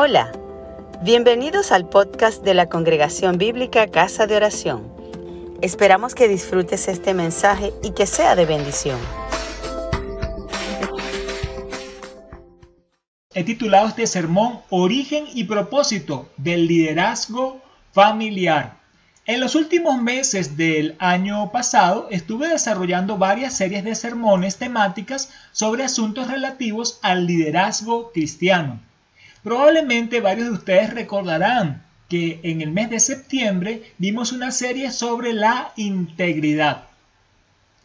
Hola, bienvenidos al podcast de la Congregación Bíblica Casa de Oración. Esperamos que disfrutes este mensaje y que sea de bendición. He titulado este sermón Origen y propósito del liderazgo familiar. En los últimos meses del año pasado estuve desarrollando varias series de sermones temáticas sobre asuntos relativos al liderazgo cristiano. Probablemente varios de ustedes recordarán que en el mes de septiembre vimos una serie sobre la integridad.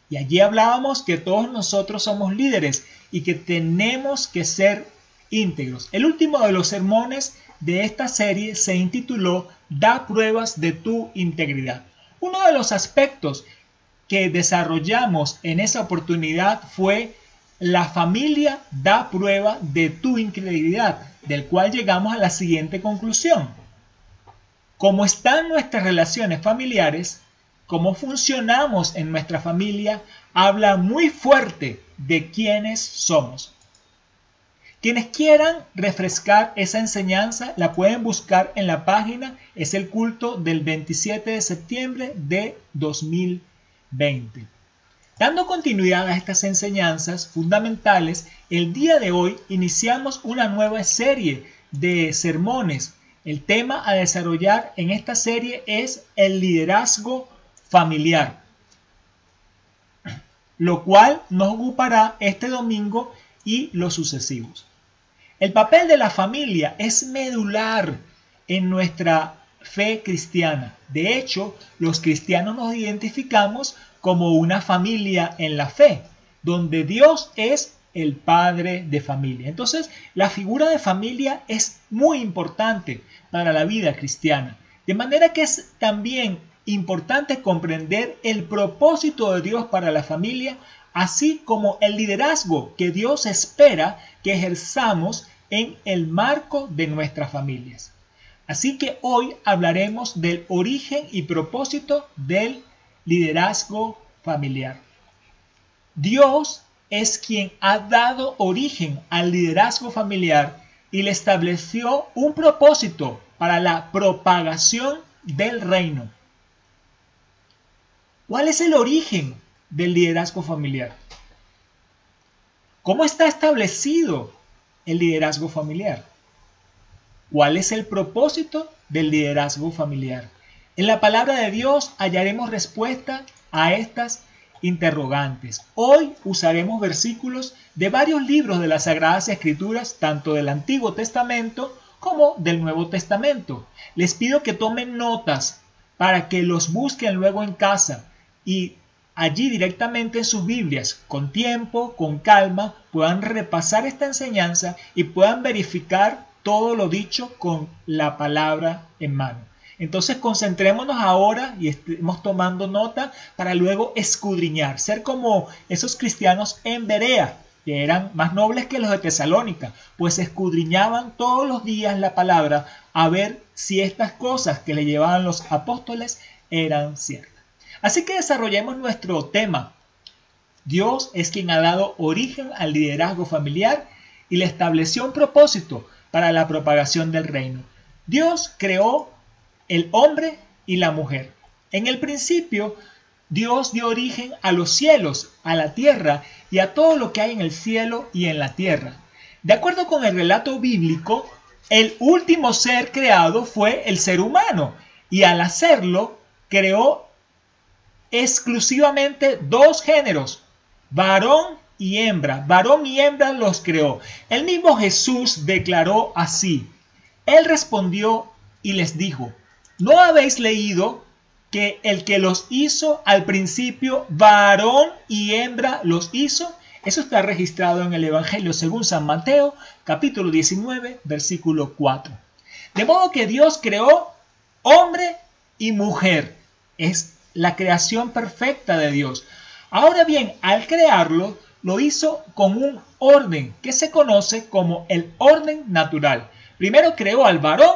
Y allí hablábamos que todos nosotros somos líderes y que tenemos que ser íntegros. El último de los sermones de esta serie se intituló Da pruebas de tu integridad. Uno de los aspectos que desarrollamos en esa oportunidad fue la familia da prueba de tu integridad, del cual llegamos a la siguiente conclusión. Cómo están nuestras relaciones familiares, cómo funcionamos en nuestra familia, habla muy fuerte de quiénes somos. Quienes quieran refrescar esa enseñanza la pueden buscar en la página, es el culto del 27 de septiembre de 2020. Dando continuidad a estas enseñanzas fundamentales, el día de hoy iniciamos una nueva serie de sermones. El tema a desarrollar en esta serie es el liderazgo familiar, lo cual nos ocupará este domingo y los sucesivos. El papel de la familia es medular en nuestra fe cristiana. De hecho, los cristianos nos identificamos como una familia en la fe, donde Dios es el padre de familia. Entonces, la figura de familia es muy importante para la vida cristiana. De manera que es también importante comprender el propósito de Dios para la familia, así como el liderazgo que Dios espera que ejerzamos en el marco de nuestras familias. Así que hoy hablaremos del origen y propósito del liderazgo familiar. Dios es quien ha dado origen al liderazgo familiar y le estableció un propósito para la propagación del reino. ¿Cuál es el origen del liderazgo familiar? ¿Cómo está establecido el liderazgo familiar? ¿Cuál es el propósito del liderazgo familiar? En la palabra de Dios hallaremos respuesta a estas interrogantes. Hoy usaremos versículos de varios libros de las Sagradas Escrituras, tanto del Antiguo Testamento como del Nuevo Testamento. Les pido que tomen notas para que los busquen luego en casa y allí directamente en sus Biblias, con tiempo, con calma, puedan repasar esta enseñanza y puedan verificar todo lo dicho con la palabra en mano. Entonces concentrémonos ahora y estemos tomando nota para luego escudriñar, ser como esos cristianos en Berea, que eran más nobles que los de Tesalónica, pues escudriñaban todos los días la palabra a ver si estas cosas que le llevaban los apóstoles eran ciertas. Así que desarrollemos nuestro tema. Dios es quien ha dado origen al liderazgo familiar y le estableció un propósito para la propagación del reino. Dios creó el hombre y la mujer. En el principio, Dios dio origen a los cielos, a la tierra y a todo lo que hay en el cielo y en la tierra. De acuerdo con el relato bíblico, el último ser creado fue el ser humano y al hacerlo creó exclusivamente dos géneros, varón y hembra. Varón y hembra los creó. El mismo Jesús declaró así. Él respondió y les dijo, ¿No habéis leído que el que los hizo al principio, varón y hembra los hizo? Eso está registrado en el Evangelio según San Mateo, capítulo 19, versículo 4. De modo que Dios creó hombre y mujer. Es la creación perfecta de Dios. Ahora bien, al crearlo, lo hizo con un orden que se conoce como el orden natural. Primero creó al varón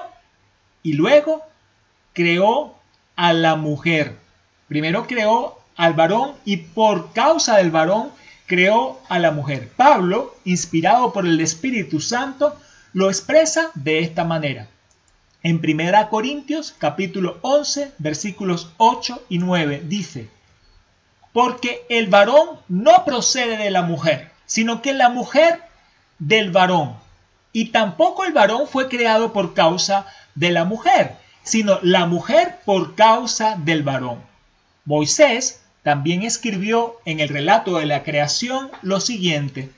y luego creó a la mujer. Primero creó al varón y por causa del varón creó a la mujer. Pablo, inspirado por el Espíritu Santo, lo expresa de esta manera. En 1 Corintios capítulo 11 versículos 8 y 9 dice, porque el varón no procede de la mujer, sino que la mujer del varón. Y tampoco el varón fue creado por causa de la mujer, sino la mujer por causa del varón. Moisés también escribió en el relato de la creación lo siguiente,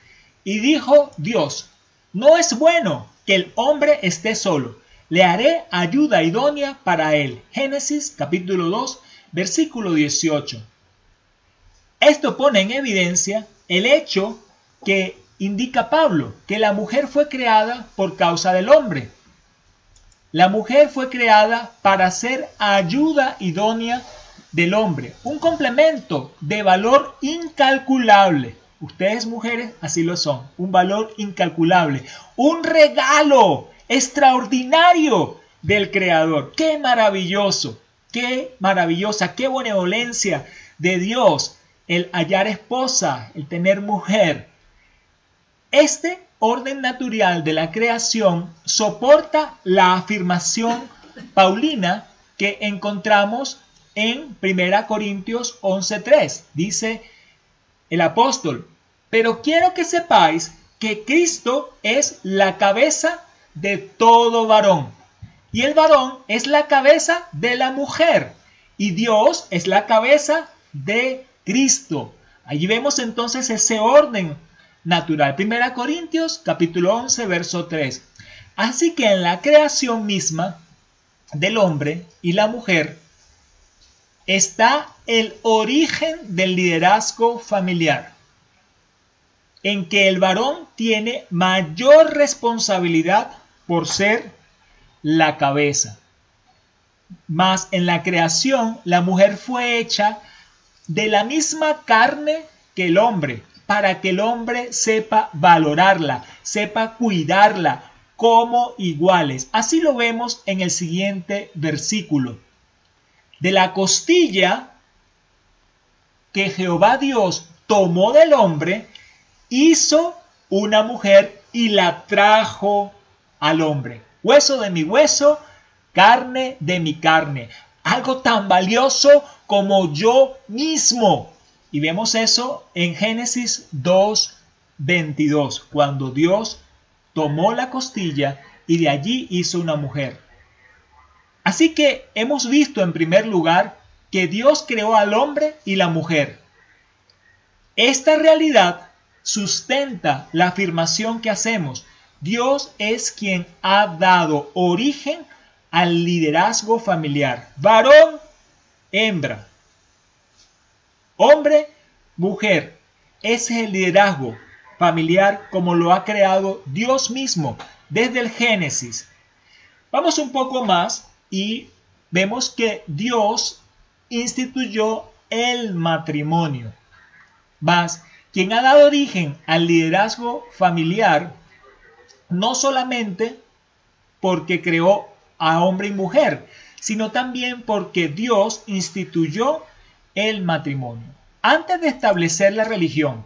y dijo Dios, no es bueno que el hombre esté solo, le haré ayuda idónea para él. Génesis capítulo 2, versículo 18. Esto pone en evidencia el hecho que indica Pablo, que la mujer fue creada por causa del hombre. La mujer fue creada para ser ayuda idónea del hombre, un complemento de valor incalculable. Ustedes mujeres así lo son, un valor incalculable, un regalo extraordinario del Creador. Qué maravilloso, qué maravillosa, qué benevolencia de Dios el hallar esposa, el tener mujer. Este orden natural de la creación soporta la afirmación paulina que encontramos en 1 Corintios 11.3. Dice el apóstol, pero quiero que sepáis que Cristo es la cabeza de todo varón. Y el varón es la cabeza de la mujer. Y Dios es la cabeza de Cristo. Allí vemos entonces ese orden natural. Primera Corintios capítulo 11 verso 3. Así que en la creación misma del hombre y la mujer está el origen del liderazgo familiar, en que el varón tiene mayor responsabilidad por ser la cabeza. Mas en la creación la mujer fue hecha de la misma carne que el hombre, para que el hombre sepa valorarla, sepa cuidarla como iguales. Así lo vemos en el siguiente versículo. De la costilla que Jehová Dios tomó del hombre, hizo una mujer y la trajo al hombre. Hueso de mi hueso, carne de mi carne algo tan valioso como yo mismo. Y vemos eso en Génesis 2, 22, cuando Dios tomó la costilla y de allí hizo una mujer. Así que hemos visto en primer lugar que Dios creó al hombre y la mujer. Esta realidad sustenta la afirmación que hacemos. Dios es quien ha dado origen al liderazgo familiar. Varón, hembra. Hombre, mujer. Ese es el liderazgo familiar como lo ha creado Dios mismo desde el Génesis. Vamos un poco más y vemos que Dios instituyó el matrimonio. Más, quien ha dado origen al liderazgo familiar, no solamente porque creó a hombre y mujer, sino también porque Dios instituyó el matrimonio. Antes de establecer la religión,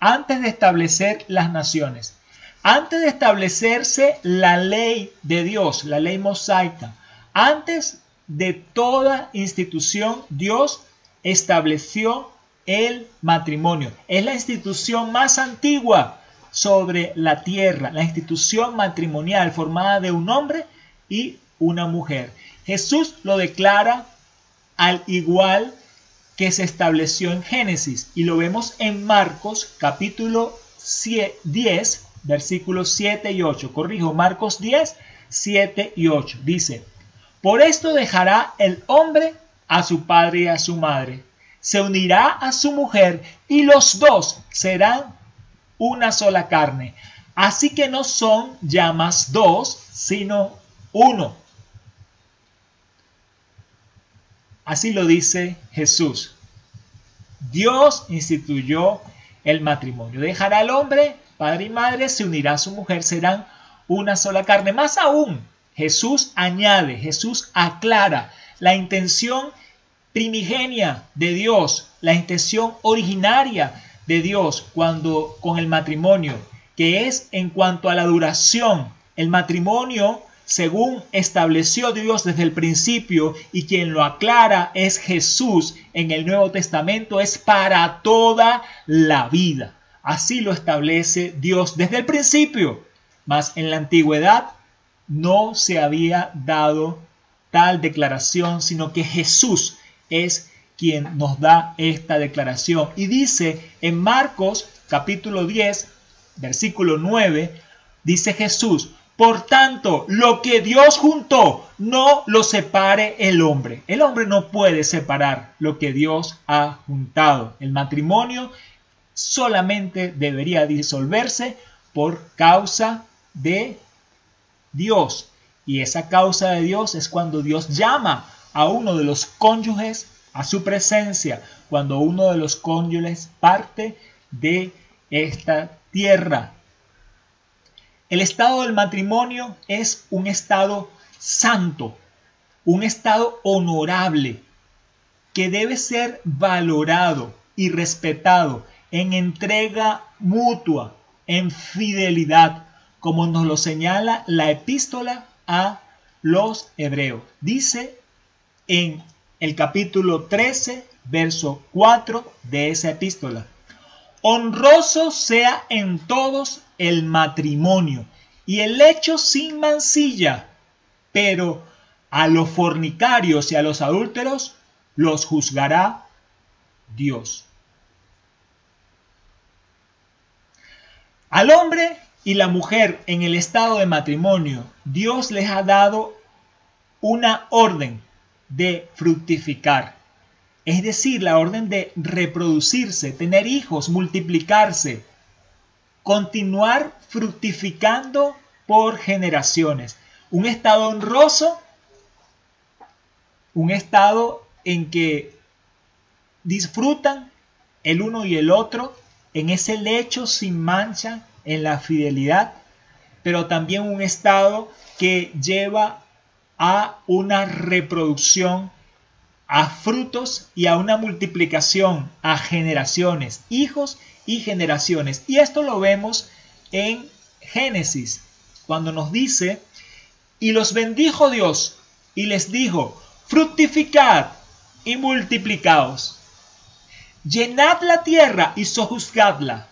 antes de establecer las naciones, antes de establecerse la ley de Dios, la ley mosaica, antes de toda institución, Dios estableció el matrimonio. Es la institución más antigua sobre la tierra, la institución matrimonial formada de un hombre y una mujer. Jesús lo declara al igual que se estableció en Génesis y lo vemos en Marcos capítulo 10 versículos 7 y 8. Corrijo, Marcos 10, 7 y 8. Dice, por esto dejará el hombre a su padre y a su madre, se unirá a su mujer y los dos serán una sola carne. Así que no son ya más dos, sino uno. Así lo dice Jesús. Dios instituyó el matrimonio. Dejará al hombre, padre y madre, se unirá a su mujer, serán una sola carne. Más aún, Jesús añade, Jesús aclara la intención primigenia de Dios, la intención originaria de Dios cuando con el matrimonio, que es en cuanto a la duración El matrimonio, según estableció Dios desde el principio y quien lo aclara es Jesús en el Nuevo Testamento, es para toda la vida. Así lo establece Dios desde el principio. Mas en la antigüedad no se había dado tal declaración, sino que Jesús es quien nos da esta declaración. Y dice en Marcos capítulo 10, versículo 9, dice Jesús, por tanto, lo que Dios juntó, no lo separe el hombre. El hombre no puede separar lo que Dios ha juntado. El matrimonio solamente debería disolverse por causa de Dios. Y esa causa de Dios es cuando Dios llama a uno de los cónyuges a su presencia, cuando uno de los cónyuges parte de esta tierra. El estado del matrimonio es un estado santo, un estado honorable, que debe ser valorado y respetado en entrega mutua, en fidelidad, como nos lo señala la epístola a los hebreos. Dice en el capítulo 13, verso 4 de esa epístola. Honroso sea en todos el matrimonio y el hecho sin mancilla, pero a los fornicarios y a los adúlteros los juzgará Dios. Al hombre y la mujer en el estado de matrimonio, Dios les ha dado una orden de fructificar. Es decir, la orden de reproducirse, tener hijos, multiplicarse, continuar fructificando por generaciones. Un estado honroso, un estado en que disfrutan el uno y el otro en ese lecho sin mancha en la fidelidad, pero también un estado que lleva a una reproducción, a frutos y a una multiplicación, a generaciones, hijos y generaciones. Y esto lo vemos en Génesis, cuando nos dice, y los bendijo Dios y les dijo, fructificad y multiplicaos, llenad la tierra y sojuzgadla,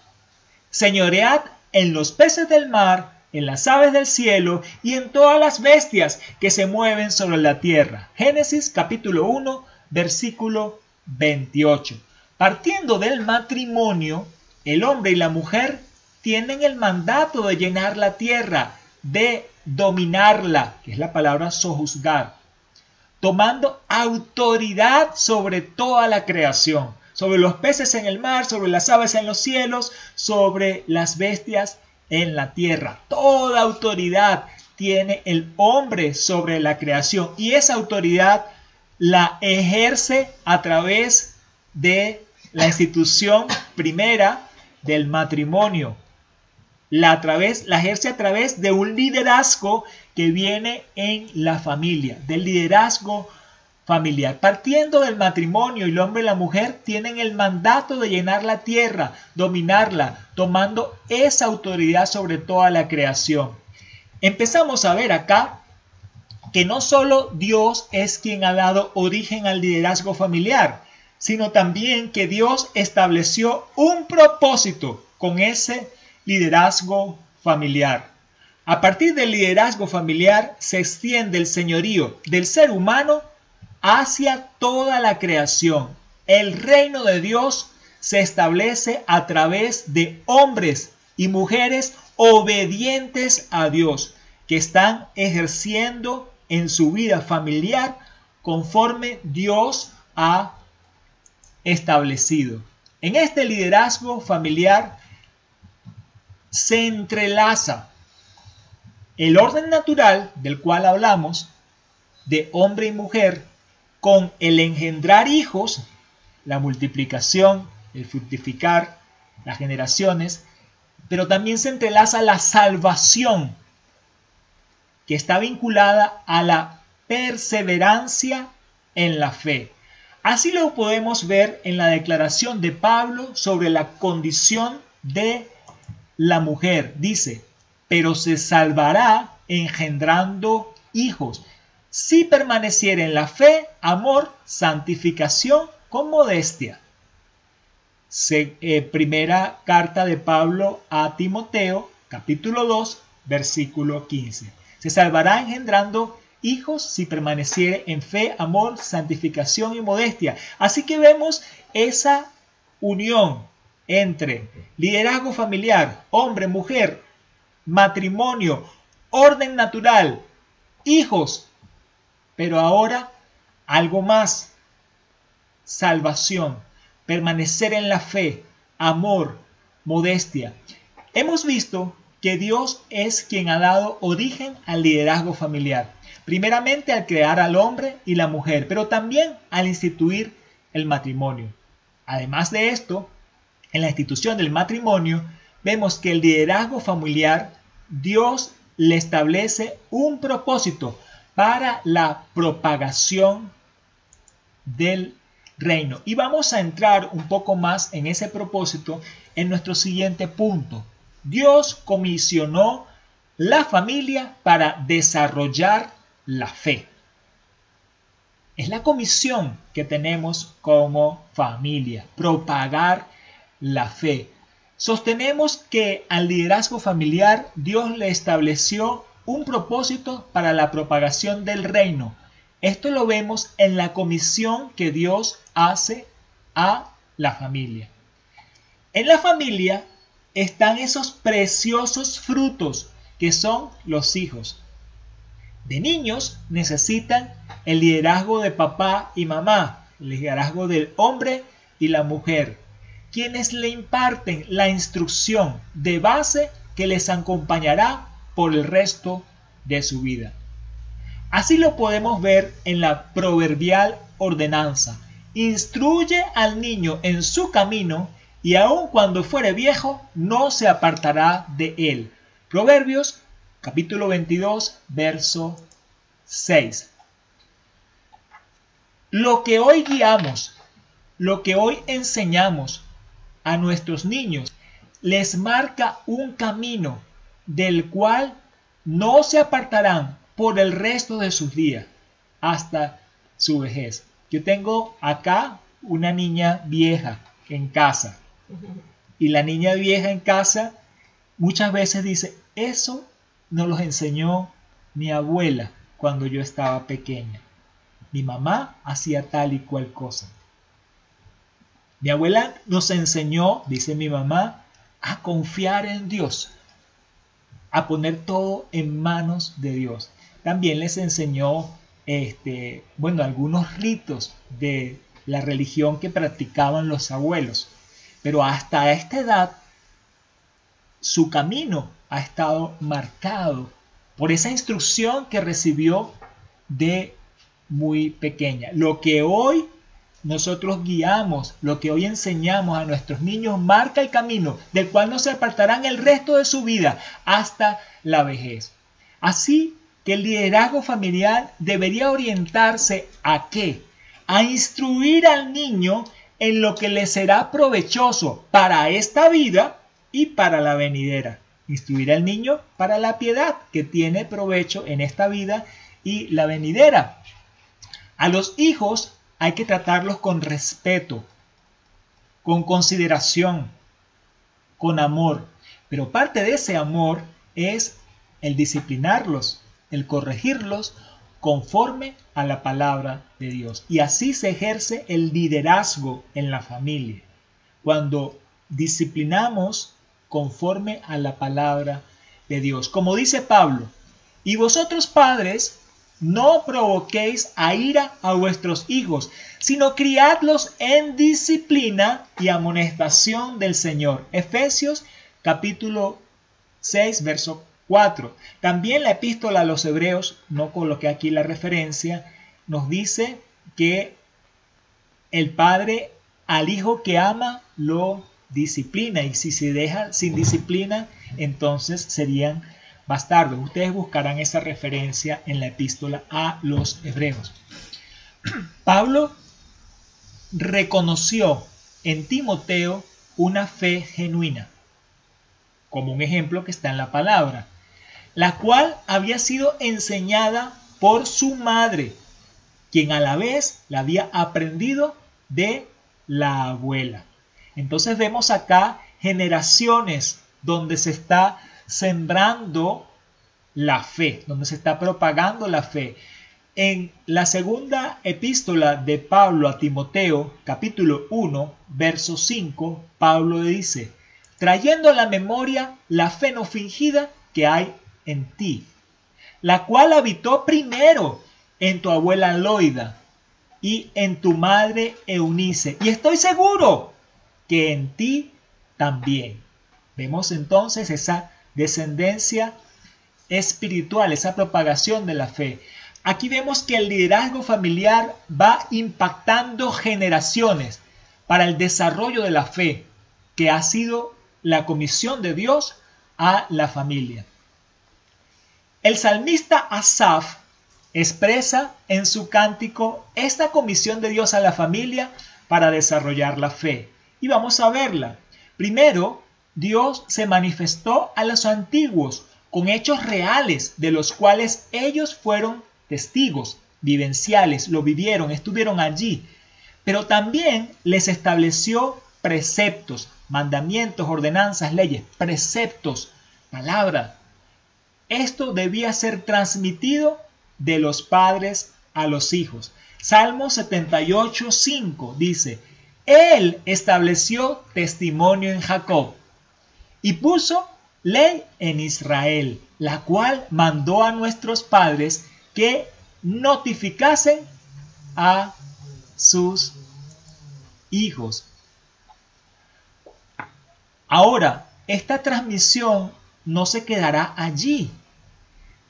señoread en los peces del mar, en las aves del cielo y en todas las bestias que se mueven sobre la tierra. Génesis capítulo 1, versículo 28. Partiendo del matrimonio, el hombre y la mujer tienen el mandato de llenar la tierra, de dominarla, que es la palabra sojuzgar, tomando autoridad sobre toda la creación sobre los peces en el mar, sobre las aves en los cielos, sobre las bestias en la tierra. Toda autoridad tiene el hombre sobre la creación y esa autoridad la ejerce a través de la institución primera del matrimonio. La, a través, la ejerce a través de un liderazgo que viene en la familia, del liderazgo familiar. Partiendo del matrimonio, el hombre y la mujer tienen el mandato de llenar la tierra, dominarla, tomando esa autoridad sobre toda la creación. Empezamos a ver acá que no solo Dios es quien ha dado origen al liderazgo familiar, sino también que Dios estableció un propósito con ese liderazgo familiar. A partir del liderazgo familiar se extiende el señorío del ser humano hacia toda la creación. El reino de Dios se establece a través de hombres y mujeres obedientes a Dios, que están ejerciendo en su vida familiar conforme Dios ha establecido. En este liderazgo familiar se entrelaza el orden natural del cual hablamos de hombre y mujer con el engendrar hijos, la multiplicación, el fructificar, las generaciones, pero también se entrelaza la salvación, que está vinculada a la perseverancia en la fe. Así lo podemos ver en la declaración de Pablo sobre la condición de la mujer. Dice, pero se salvará engendrando hijos, si permaneciera en la fe, amor, santificación con modestia. Eh, primera carta de Pablo a Timoteo, capítulo 2, versículo 15. Se salvará engendrando hijos si permaneciere en fe, amor, santificación y modestia. Así que vemos esa unión entre liderazgo familiar, hombre, mujer, matrimonio, orden natural, hijos, pero ahora algo más, salvación, permanecer en la fe, amor, modestia. Hemos visto que Dios es quien ha dado origen al liderazgo familiar. Primeramente al crear al hombre y la mujer, pero también al instituir el matrimonio. Además de esto, en la institución del matrimonio, vemos que el liderazgo familiar, Dios le establece un propósito para la propagación del reino. Y vamos a entrar un poco más en ese propósito en nuestro siguiente punto. Dios comisionó la familia para desarrollar la fe. Es la comisión que tenemos como familia, propagar la fe. Sostenemos que al liderazgo familiar Dios le estableció un propósito para la propagación del reino. Esto lo vemos en la comisión que Dios hace a la familia. En la familia están esos preciosos frutos que son los hijos. De niños necesitan el liderazgo de papá y mamá, el liderazgo del hombre y la mujer, quienes le imparten la instrucción de base que les acompañará por el resto de su vida. Así lo podemos ver en la proverbial ordenanza. Instruye al niño en su camino y aun cuando fuere viejo no se apartará de él. Proverbios capítulo 22, verso 6. Lo que hoy guiamos, lo que hoy enseñamos a nuestros niños, les marca un camino del cual no se apartarán por el resto de sus días hasta su vejez. Yo tengo acá una niña vieja en casa y la niña vieja en casa muchas veces dice, eso nos los enseñó mi abuela cuando yo estaba pequeña. Mi mamá hacía tal y cual cosa. Mi abuela nos enseñó, dice mi mamá, a confiar en Dios a poner todo en manos de Dios. También les enseñó, este, bueno, algunos ritos de la religión que practicaban los abuelos. Pero hasta esta edad, su camino ha estado marcado por esa instrucción que recibió de muy pequeña. Lo que hoy nosotros guiamos, lo que hoy enseñamos a nuestros niños marca el camino del cual no se apartarán el resto de su vida hasta la vejez. Así que el liderazgo familiar debería orientarse a qué? A instruir al niño en lo que le será provechoso para esta vida y para la venidera. Instruir al niño para la piedad que tiene provecho en esta vida y la venidera. A los hijos hay que tratarlos con respeto, con consideración, con amor. Pero parte de ese amor es el disciplinarlos, el corregirlos conforme a la palabra de Dios. Y así se ejerce el liderazgo en la familia. Cuando disciplinamos conforme a la palabra de Dios. Como dice Pablo, y vosotros padres no provoquéis a ira a vuestros hijos, sino criadlos en disciplina y amonestación del Señor. Efesios capítulo 6, verso 4. También la epístola a los hebreos, no coloqué aquí la referencia, nos dice que el padre al hijo que ama lo disciplina y si se deja sin disciplina, entonces serían bastardos. Ustedes buscarán esa referencia en la epístola a los hebreos. Pablo reconoció en Timoteo una fe genuina, como un ejemplo que está en la palabra. la cual había sido enseñada por su madre, quien a la vez la había aprendido de la abuela. Entonces vemos acá generaciones donde se está sembrando la fe, donde se está propagando la fe. En la segunda epístola de Pablo a Timoteo, capítulo 1, verso 5, Pablo dice, trayendo a la memoria la fe no fingida que hay en ti, la cual habitó primero en tu abuela Loida y en tu madre Eunice, y estoy seguro que en ti también. Vemos entonces esa descendencia espiritual, esa propagación de la fe. Aquí vemos que el liderazgo familiar va impactando generaciones para el desarrollo de la fe, que ha sido la comisión de Dios a la familia. El salmista Asaf expresa en su cántico esta comisión de Dios a la familia para desarrollar la fe. Y vamos a verla. Primero, Dios se manifestó a los antiguos con hechos reales de los cuales ellos fueron testigos vivenciales, lo vivieron, estuvieron allí. Pero también les estableció preceptos, mandamientos, ordenanzas, leyes, preceptos, palabra. Esto debía ser transmitido de los padres a los hijos. Salmo 78, 5 dice, Él estableció testimonio en Jacob y puso ley en Israel, la cual mandó a nuestros padres que notificasen a sus hijos. Ahora, esta transmisión no se quedará allí,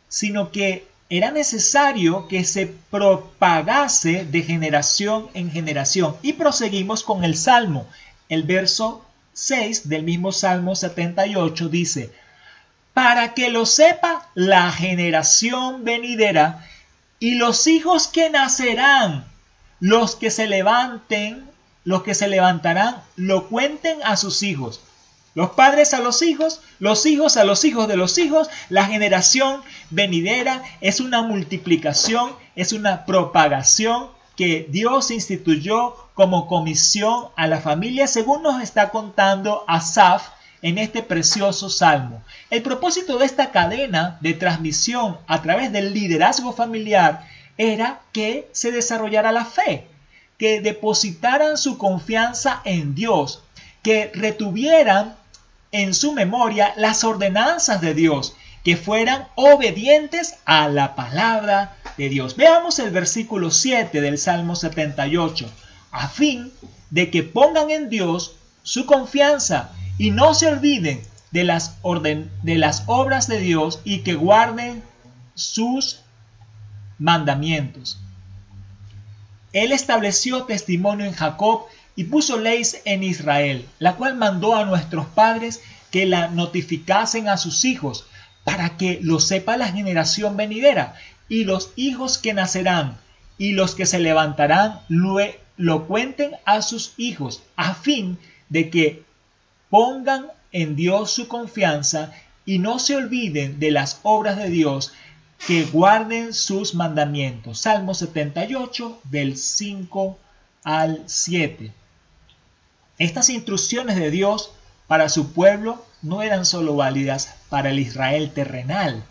sino que era necesario que se propagase de generación en generación. Y proseguimos con el Salmo. El verso 6 del mismo Salmo 78 dice, para que lo sepa la generación venidera y los hijos que nacerán, los que se levanten, los que se levantarán, lo cuenten a sus hijos. Los padres a los hijos, los hijos a los hijos de los hijos, la generación venidera es una multiplicación, es una propagación que Dios instituyó como comisión a la familia, según nos está contando Asaf en este precioso salmo. El propósito de esta cadena de transmisión a través del liderazgo familiar era que se desarrollara la fe, que depositaran su confianza en Dios, que retuvieran en su memoria las ordenanzas de Dios, que fueran obedientes a la palabra de Dios. Veamos el versículo 7 del Salmo 78, a fin de que pongan en Dios su confianza y no se olviden de las, orden, de las obras de Dios y que guarden sus mandamientos. Él estableció testimonio en Jacob y puso leyes en Israel, la cual mandó a nuestros padres que la notificasen a sus hijos, para que lo sepa la generación venidera, y los hijos que nacerán, y los que se levantarán, lo, lo cuenten a sus hijos, a fin de que pongan en Dios su confianza y no se olviden de las obras de Dios, que guarden sus mandamientos. Salmo 78 del 5 al 7. Estas instrucciones de Dios para su pueblo no eran solo válidas para el Israel terrenal,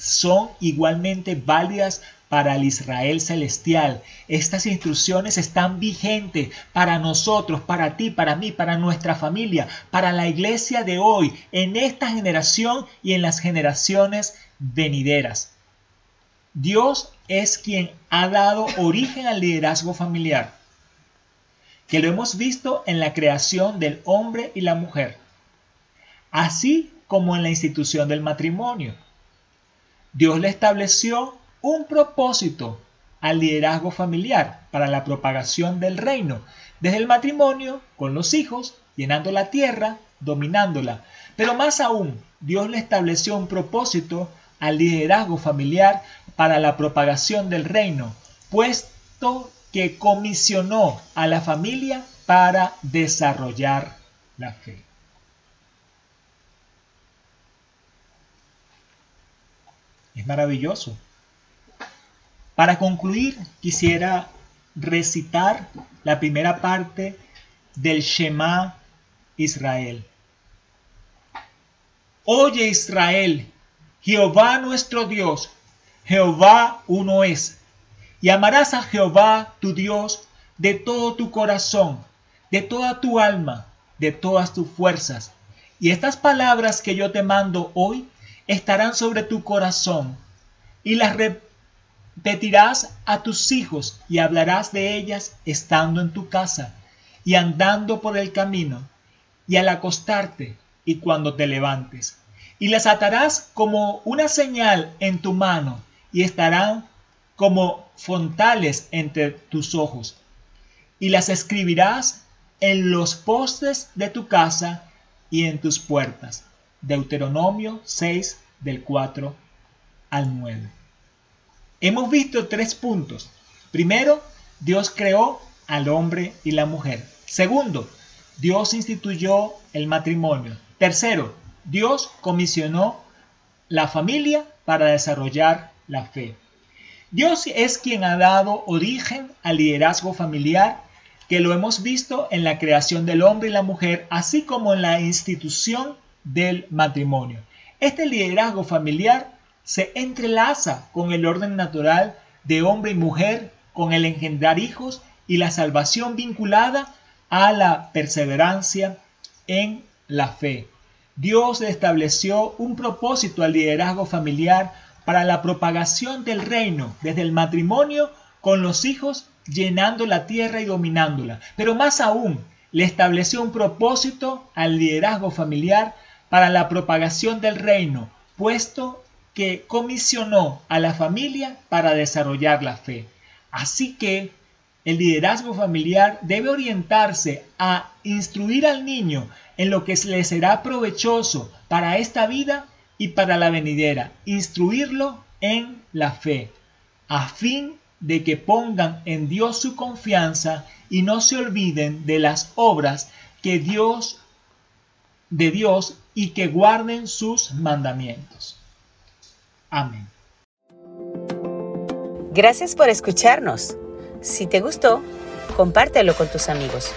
son igualmente válidas para el Israel celestial. Estas instrucciones están vigentes para nosotros, para ti, para mí, para nuestra familia, para la iglesia de hoy, en esta generación y en las generaciones venideras. Dios es quien ha dado origen al liderazgo familiar, que lo hemos visto en la creación del hombre y la mujer, así como en la institución del matrimonio. Dios le estableció un propósito al liderazgo familiar para la propagación del reino, desde el matrimonio, con los hijos, llenando la tierra, dominándola. Pero más aún, Dios le estableció un propósito al liderazgo familiar para la propagación del reino, puesto que comisionó a la familia para desarrollar la fe. Es maravilloso. Para concluir, quisiera recitar la primera parte del Shema Israel. Oye Israel, Jehová nuestro Dios, Jehová uno es. Y amarás a Jehová tu Dios de todo tu corazón, de toda tu alma, de todas tus fuerzas. Y estas palabras que yo te mando hoy estarán sobre tu corazón y las repetirás a tus hijos y hablarás de ellas estando en tu casa y andando por el camino y al acostarte y cuando te levantes. Y las atarás como una señal en tu mano y estarán como frontales entre tus ojos. Y las escribirás en los postes de tu casa y en tus puertas. Deuteronomio 6 del 4 al 9. Hemos visto tres puntos. Primero, Dios creó al hombre y la mujer. Segundo, Dios instituyó el matrimonio. Tercero, Dios comisionó la familia para desarrollar la fe. Dios es quien ha dado origen al liderazgo familiar que lo hemos visto en la creación del hombre y la mujer, así como en la institución del matrimonio. Este liderazgo familiar se entrelaza con el orden natural de hombre y mujer, con el engendrar hijos y la salvación vinculada a la perseverancia en la fe. Dios estableció un propósito al liderazgo familiar para la propagación del reino desde el matrimonio con los hijos llenando la tierra y dominándola. Pero más aún, le estableció un propósito al liderazgo familiar para la propagación del reino, puesto que comisionó a la familia para desarrollar la fe. Así que el liderazgo familiar debe orientarse a instruir al niño en lo que le será provechoso para esta vida y para la venidera, instruirlo en la fe, a fin de que pongan en Dios su confianza y no se olviden de las obras que Dios de Dios y que guarden sus mandamientos. Amén. Gracias por escucharnos. Si te gustó, compártelo con tus amigos.